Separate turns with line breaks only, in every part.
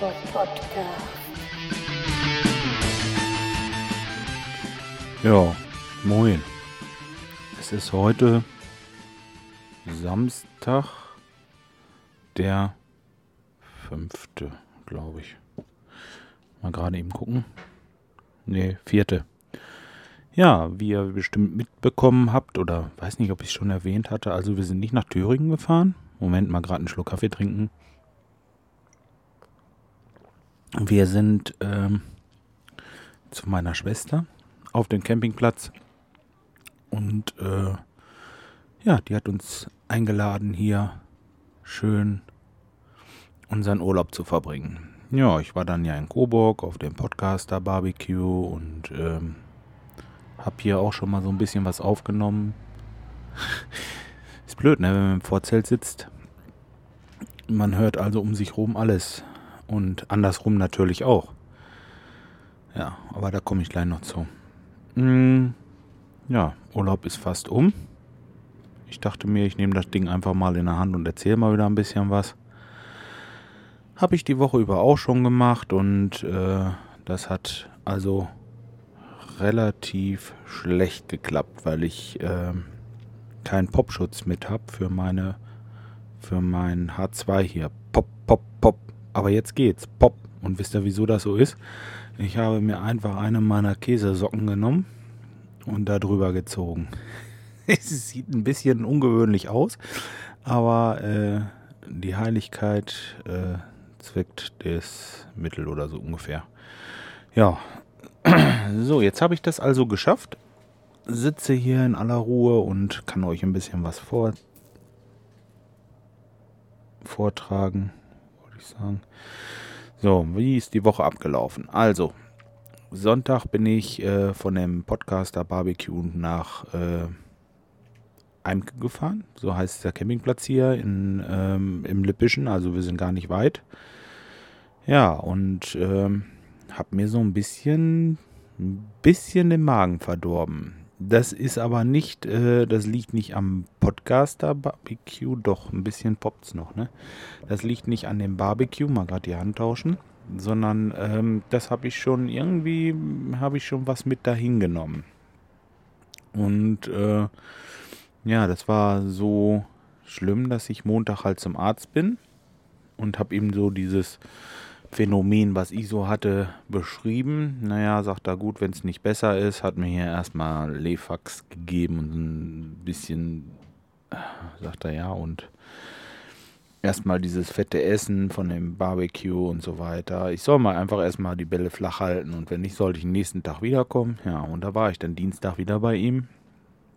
Bob Podcast.
Ja, moin. Es ist heute Samstag, der fünfte, glaube ich. Mal gerade eben gucken. Nee, vierte. Ja, wie ihr bestimmt mitbekommen habt, oder weiß nicht, ob ich es schon erwähnt hatte, also wir sind nicht nach Thüringen gefahren. Moment, mal gerade einen Schluck Kaffee trinken. Wir sind ähm, zu meiner Schwester auf den Campingplatz und äh, ja, die hat uns eingeladen, hier schön unseren Urlaub zu verbringen. Ja, ich war dann ja in Coburg auf dem Podcaster Barbecue und ähm, hab hier auch schon mal so ein bisschen was aufgenommen. Ist blöd, ne, wenn man im Vorzelt sitzt. Man hört also um sich rum alles. Und andersrum natürlich auch. Ja, aber da komme ich gleich noch zu. Hm, ja, Urlaub ist fast um. Ich dachte mir, ich nehme das Ding einfach mal in der Hand und erzähle mal wieder ein bisschen was. Habe ich die Woche über auch schon gemacht und äh, das hat also relativ schlecht geklappt, weil ich äh, keinen Popschutz mit habe für meine für mein H2 hier. Pop, pop, pop. Aber jetzt geht's. Pop. Und wisst ihr, wieso das so ist? Ich habe mir einfach eine meiner Käsesocken genommen und da drüber gezogen. es sieht ein bisschen ungewöhnlich aus, aber äh, die Heiligkeit äh, zweckt das Mittel oder so ungefähr. Ja, so, jetzt habe ich das also geschafft. Sitze hier in aller Ruhe und kann euch ein bisschen was vor vortragen, ich sagen. So, wie ist die Woche abgelaufen? Also, Sonntag bin ich äh, von dem Podcaster Barbecue nach äh, Eimke gefahren. So heißt der Campingplatz hier in, ähm, im Lippischen. Also wir sind gar nicht weit. Ja, und ähm, habe mir so ein bisschen, ein bisschen den Magen verdorben. Das ist aber nicht, äh, das liegt nicht am Podcaster Barbecue, doch ein bisschen poppt's noch, ne? Das liegt nicht an dem Barbecue, mal gerade die Hand tauschen, sondern ähm, das habe ich schon irgendwie, habe ich schon was mit dahin genommen. Und äh, ja, das war so schlimm, dass ich Montag halt zum Arzt bin und habe ihm so dieses Phänomen, was ich so hatte, beschrieben. Naja, sagt er gut, wenn es nicht besser ist, hat mir hier erstmal Lefax gegeben und ein bisschen, sagt er ja, und erstmal dieses fette Essen von dem Barbecue und so weiter. Ich soll mal einfach erstmal die Bälle flach halten und wenn nicht, sollte ich nächsten Tag wiederkommen. Ja, und da war ich dann Dienstag wieder bei ihm.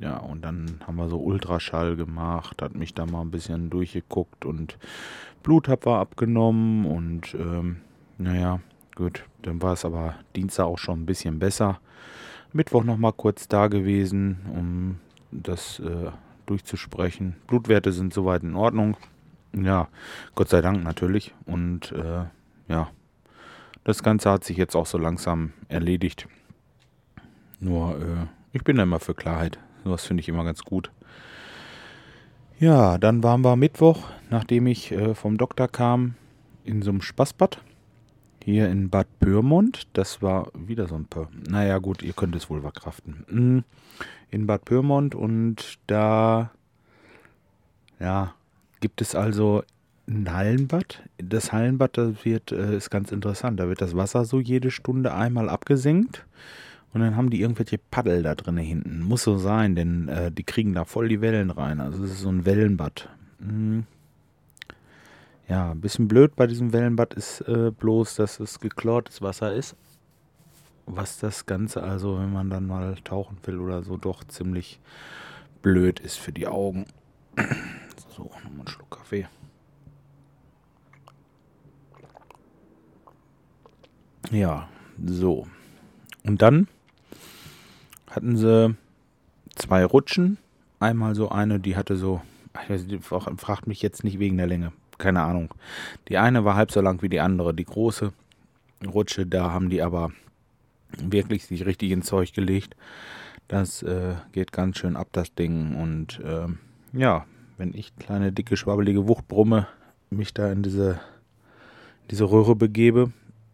Ja, und dann haben wir so Ultraschall gemacht, hat mich da mal ein bisschen durchgeguckt und Blut hab wir abgenommen und ähm, naja, gut, dann war es aber Dienstag auch schon ein bisschen besser. Mittwoch nochmal kurz da gewesen, um das äh, durchzusprechen. Blutwerte sind soweit in Ordnung. Ja, Gott sei Dank natürlich. Und äh, ja, das Ganze hat sich jetzt auch so langsam erledigt. Nur, äh, ich bin da immer für Klarheit. Sowas finde ich immer ganz gut. Ja, dann waren wir Mittwoch, nachdem ich äh, vom Doktor kam, in so einem Spaßbad. Hier in Bad Pyrmont. Das war wieder so ein paar. Naja, gut, ihr könnt es wohl verkraften. Mm, in Bad Pyrmont und da, ja, gibt es also ein Hallenbad. Das Hallenbad, das wird, äh, ist ganz interessant. Da wird das Wasser so jede Stunde einmal abgesenkt. Und dann haben die irgendwelche Paddel da drin hinten. Muss so sein, denn äh, die kriegen da voll die Wellen rein. Also es ist so ein Wellenbad. Mhm. Ja, ein bisschen blöd bei diesem Wellenbad ist äh, bloß, dass es geklortes Wasser ist. Was das Ganze also, wenn man dann mal tauchen will oder so, doch ziemlich blöd ist für die Augen. So, nochmal einen Schluck Kaffee. Ja, so. Und dann hatten sie zwei Rutschen. Einmal so eine, die hatte so, fragt mich jetzt nicht wegen der Länge, keine Ahnung. Die eine war halb so lang wie die andere. Die große Rutsche, da haben die aber wirklich sich richtig ins Zeug gelegt. Das äh, geht ganz schön ab, das Ding. Und äh, ja, wenn ich kleine, dicke, schwabbelige Wuchtbrumme mich da in diese diese Röhre begebe,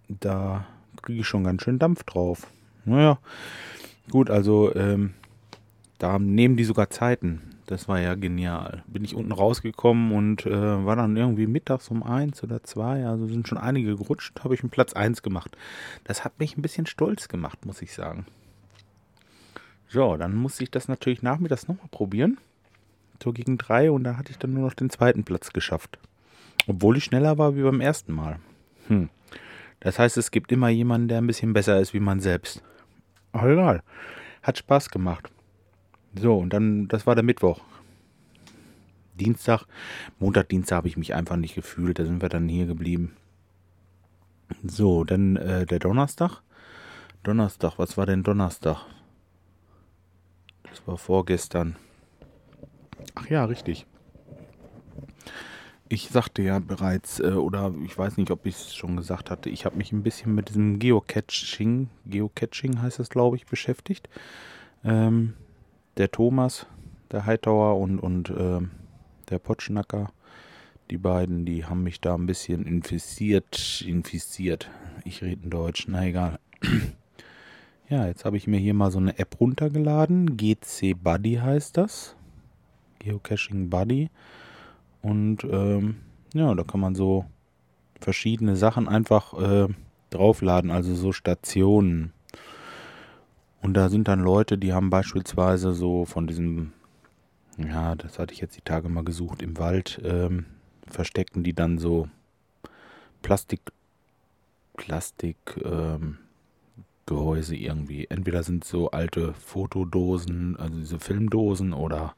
da kriege ich schon ganz schön Dampf drauf. Naja, gut, also ähm, da nehmen die sogar Zeiten. Das war ja genial. Bin ich unten rausgekommen und äh, war dann irgendwie mittags um eins oder zwei, also sind schon einige gerutscht, habe ich einen Platz eins gemacht. Das hat mich ein bisschen stolz gemacht, muss ich sagen. So, dann musste ich das natürlich nachmittags nochmal probieren. So gegen drei und da hatte ich dann nur noch den zweiten Platz geschafft. Obwohl ich schneller war wie beim ersten Mal. Hm. Das heißt, es gibt immer jemanden, der ein bisschen besser ist wie man selbst. Aber egal. Hat Spaß gemacht. So, und dann, das war der Mittwoch. Dienstag, Montag, Dienstag habe ich mich einfach nicht gefühlt. Da sind wir dann hier geblieben. So, dann äh, der Donnerstag. Donnerstag, was war denn Donnerstag? Das war vorgestern. Ach ja, richtig. Ich sagte ja bereits, äh, oder ich weiß nicht, ob ich es schon gesagt hatte, ich habe mich ein bisschen mit diesem Geocaching, Geocaching heißt es, glaube ich, beschäftigt. Ähm, der Thomas, der Hightower und, und äh, der Potschnacker, die beiden, die haben mich da ein bisschen infiziert, infiziert. Ich rede in Deutsch, na egal. Ja, jetzt habe ich mir hier mal so eine App runtergeladen. GC Buddy heißt das. Geocaching Buddy. Und ähm, ja, da kann man so verschiedene Sachen einfach äh, draufladen, also so Stationen. Und da sind dann Leute, die haben beispielsweise so von diesem, ja, das hatte ich jetzt die Tage mal gesucht, im Wald ähm, verstecken die dann so Plastik, Plastik, ähm, irgendwie. Entweder sind so alte Fotodosen, also diese Filmdosen oder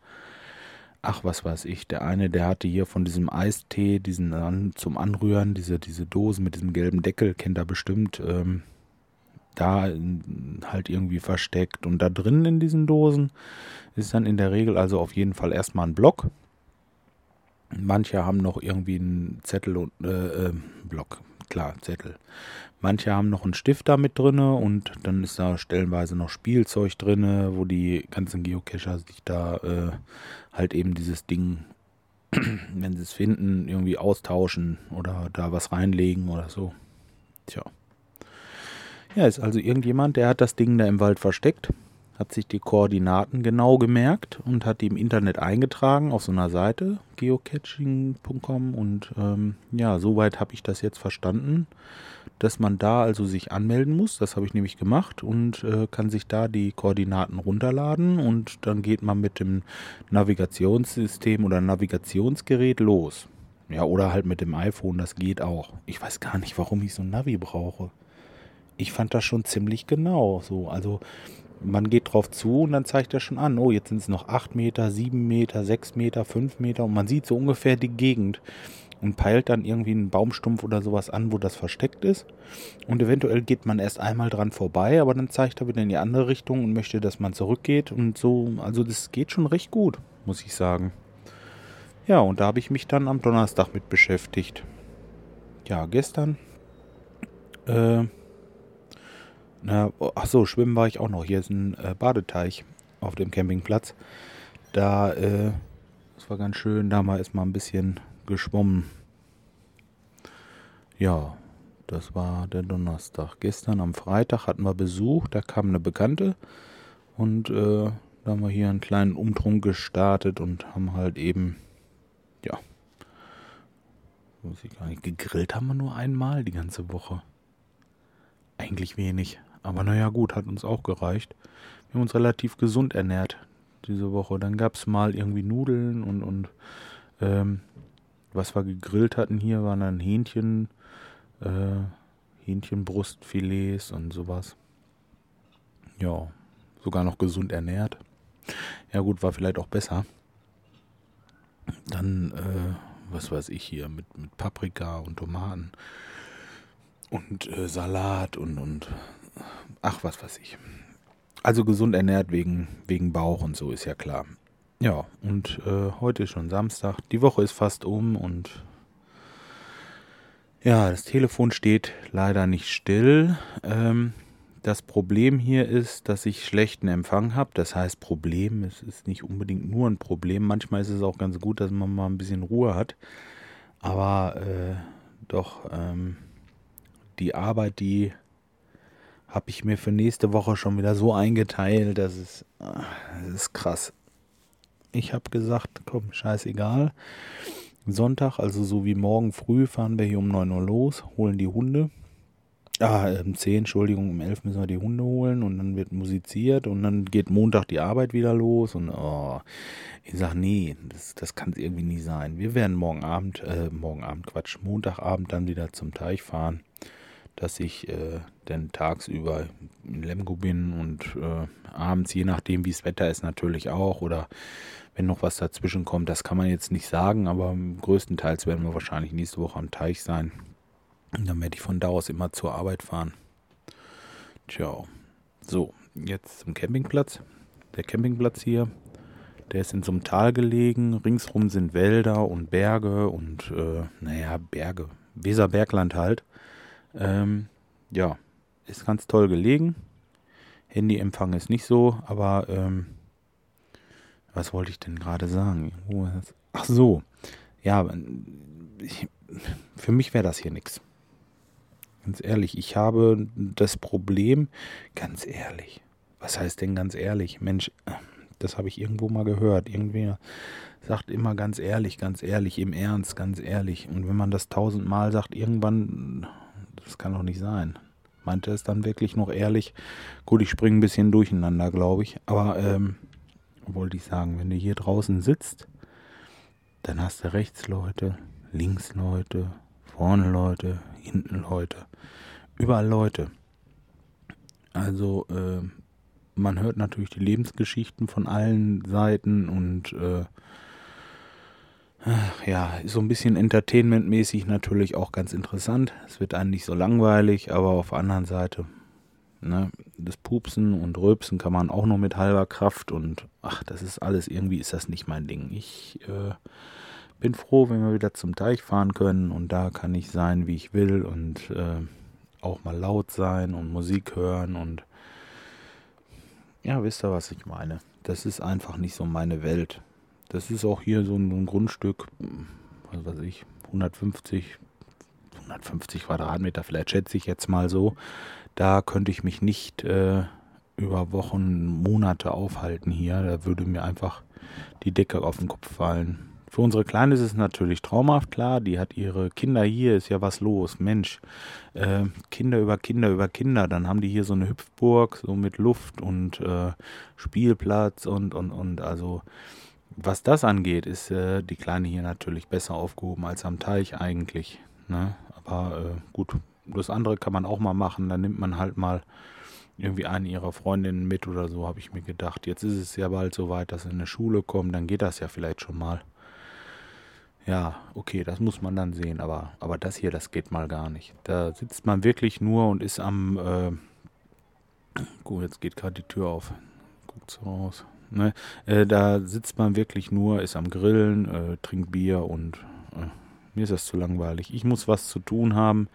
ach, was weiß ich. Der eine, der hatte hier von diesem Eistee, diesen an, zum Anrühren, diese, diese Dosen mit diesem gelben Deckel, kennt er bestimmt, ähm, da halt irgendwie versteckt. Und da drin in diesen Dosen ist dann in der Regel also auf jeden Fall erstmal ein Block. Manche haben noch irgendwie einen Zettel und äh, äh, Block, klar, Zettel. Manche haben noch einen Stifter mit drinne und dann ist da stellenweise noch Spielzeug drinne, wo die ganzen Geocacher sich da äh, halt eben dieses Ding, wenn sie es finden, irgendwie austauschen oder da was reinlegen oder so. Tja. Ja, ist also irgendjemand, der hat das Ding da im Wald versteckt hat sich die Koordinaten genau gemerkt und hat die im Internet eingetragen auf so einer Seite, geocaching.com. Und ähm, ja, soweit habe ich das jetzt verstanden, dass man da also sich anmelden muss. Das habe ich nämlich gemacht und äh, kann sich da die Koordinaten runterladen und dann geht man mit dem Navigationssystem oder Navigationsgerät los. Ja, oder halt mit dem iPhone, das geht auch. Ich weiß gar nicht, warum ich so ein Navi brauche. Ich fand das schon ziemlich genau so. Also man geht drauf zu und dann zeigt er schon an, oh, jetzt sind es noch 8 Meter, 7 Meter, 6 Meter, 5 Meter und man sieht so ungefähr die Gegend und peilt dann irgendwie einen Baumstumpf oder sowas an, wo das versteckt ist. Und eventuell geht man erst einmal dran vorbei, aber dann zeigt er wieder in die andere Richtung und möchte, dass man zurückgeht und so. Also das geht schon recht gut, muss ich sagen. Ja, und da habe ich mich dann am Donnerstag mit beschäftigt. Ja, gestern äh, na, ach so, schwimmen war ich auch noch. Hier ist ein äh, Badeteich auf dem Campingplatz. Da, äh, das war ganz schön. Da mal ist mal ein bisschen geschwommen. Ja, das war der Donnerstag. Gestern am Freitag hatten wir Besuch. Da kam eine Bekannte und äh, da haben wir hier einen kleinen Umtrunk gestartet und haben halt eben, ja, muss ich gar nicht, gegrillt haben wir nur einmal die ganze Woche. Eigentlich wenig. Aber naja, gut, hat uns auch gereicht. Wir haben uns relativ gesund ernährt diese Woche. Dann gab es mal irgendwie Nudeln und, und ähm, was wir gegrillt hatten hier, waren dann Hähnchen, äh, Hähnchenbrustfilets und sowas. Ja, sogar noch gesund ernährt. Ja gut, war vielleicht auch besser. Dann, äh, was weiß ich hier, mit, mit Paprika und Tomaten und äh, Salat und, und ach, was weiß ich. Also gesund ernährt wegen, wegen Bauch und so, ist ja klar. Ja, und äh, heute ist schon Samstag. Die Woche ist fast um und ja, das Telefon steht leider nicht still. Ähm, das Problem hier ist, dass ich schlechten Empfang habe. Das heißt Problem, es ist nicht unbedingt nur ein Problem. Manchmal ist es auch ganz gut, dass man mal ein bisschen Ruhe hat. Aber äh, doch, ähm, die Arbeit, die habe ich mir für nächste Woche schon wieder so eingeteilt, dass es das ist krass. Ich habe gesagt, komm, scheißegal. Sonntag, also so wie morgen früh, fahren wir hier um 9 Uhr los, holen die Hunde. Ah, um 10, Entschuldigung, um 11 müssen wir die Hunde holen und dann wird musiziert und dann geht Montag die Arbeit wieder los und oh, ich sage, nee, das, das kann es irgendwie nie sein. Wir werden morgen Abend, äh, morgen Abend, Quatsch, Montagabend dann wieder zum Teich fahren, dass ich äh, dann tagsüber in Lemgo bin und äh, abends, je nachdem wie das Wetter ist natürlich auch oder wenn noch was dazwischen kommt, das kann man jetzt nicht sagen, aber größtenteils werden wir wahrscheinlich nächste Woche am Teich sein. Und dann werde ich von da aus immer zur Arbeit fahren. Tja. So, jetzt zum Campingplatz. Der Campingplatz hier, der ist in so einem Tal gelegen. Ringsrum sind Wälder und Berge und, äh, naja, Berge. Weserbergland halt. Ähm, ja, ist ganz toll gelegen. Handyempfang ist nicht so, aber ähm, was wollte ich denn gerade sagen? Ach so, ja, ich, für mich wäre das hier nichts. Ganz ehrlich, ich habe das Problem, ganz ehrlich, was heißt denn ganz ehrlich? Mensch, das habe ich irgendwo mal gehört. Irgendwer sagt immer ganz ehrlich, ganz ehrlich, im Ernst, ganz ehrlich. Und wenn man das tausendmal sagt, irgendwann, das kann doch nicht sein. Meinte es dann wirklich noch ehrlich? Gut, ich springe ein bisschen durcheinander, glaube ich. Aber ähm, wollte ich sagen, wenn du hier draußen sitzt, dann hast du rechts Leute, links Leute, vorne Leute, hinten Leute, überall Leute. Also äh, man hört natürlich die Lebensgeschichten von allen Seiten und äh, ja, so ein bisschen entertainmentmäßig natürlich auch ganz interessant. Es wird einem nicht so langweilig, aber auf der anderen Seite Ne? Das Pupsen und Rülpsen kann man auch nur mit halber Kraft und ach, das ist alles, irgendwie ist das nicht mein Ding. Ich äh, bin froh, wenn wir wieder zum Teich fahren können und da kann ich sein, wie ich will und äh, auch mal laut sein und Musik hören und ja, wisst ihr, was ich meine? Das ist einfach nicht so meine Welt. Das ist auch hier so ein, ein Grundstück, was weiß ich, 150, 150 Quadratmeter, vielleicht schätze ich jetzt mal so. Da könnte ich mich nicht äh, über Wochen, Monate aufhalten hier. Da würde mir einfach die Decke auf den Kopf fallen. Für unsere Kleine ist es natürlich traumhaft, klar. Die hat ihre Kinder hier, ist ja was los. Mensch, äh, Kinder über Kinder über Kinder. Dann haben die hier so eine Hüpfburg, so mit Luft und äh, Spielplatz und, und, und. Also, was das angeht, ist äh, die Kleine hier natürlich besser aufgehoben als am Teich eigentlich. Ne? Aber äh, gut, das andere kann man auch mal machen. Dann nimmt man halt mal irgendwie eine ihrer Freundinnen mit oder so, habe ich mir gedacht. Jetzt ist es ja bald so weit, dass sie in eine Schule kommen, dann geht das ja vielleicht schon mal. Ja, okay, das muss man dann sehen, aber, aber das hier, das geht mal gar nicht. Da sitzt man wirklich nur und ist am, äh, gut, jetzt geht gerade die Tür auf. Guckt's raus. Ne? Äh, da sitzt man wirklich nur, ist am Grillen, äh, trinkt Bier und äh, mir ist das zu langweilig. Ich muss was zu tun haben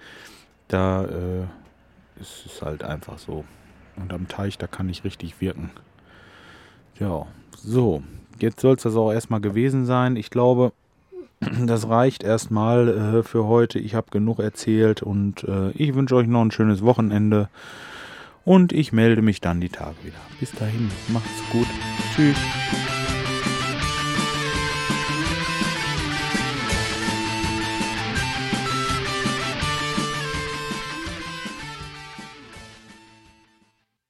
da äh, ist es halt einfach so. Und am Teich, da kann ich richtig wirken. Ja, so. Jetzt soll es das auch erstmal gewesen sein. Ich glaube, das reicht erstmal äh, für heute. Ich habe genug erzählt und äh, ich wünsche euch noch ein schönes Wochenende. Und ich melde mich dann die Tage wieder. Bis dahin, macht's gut. Tschüss.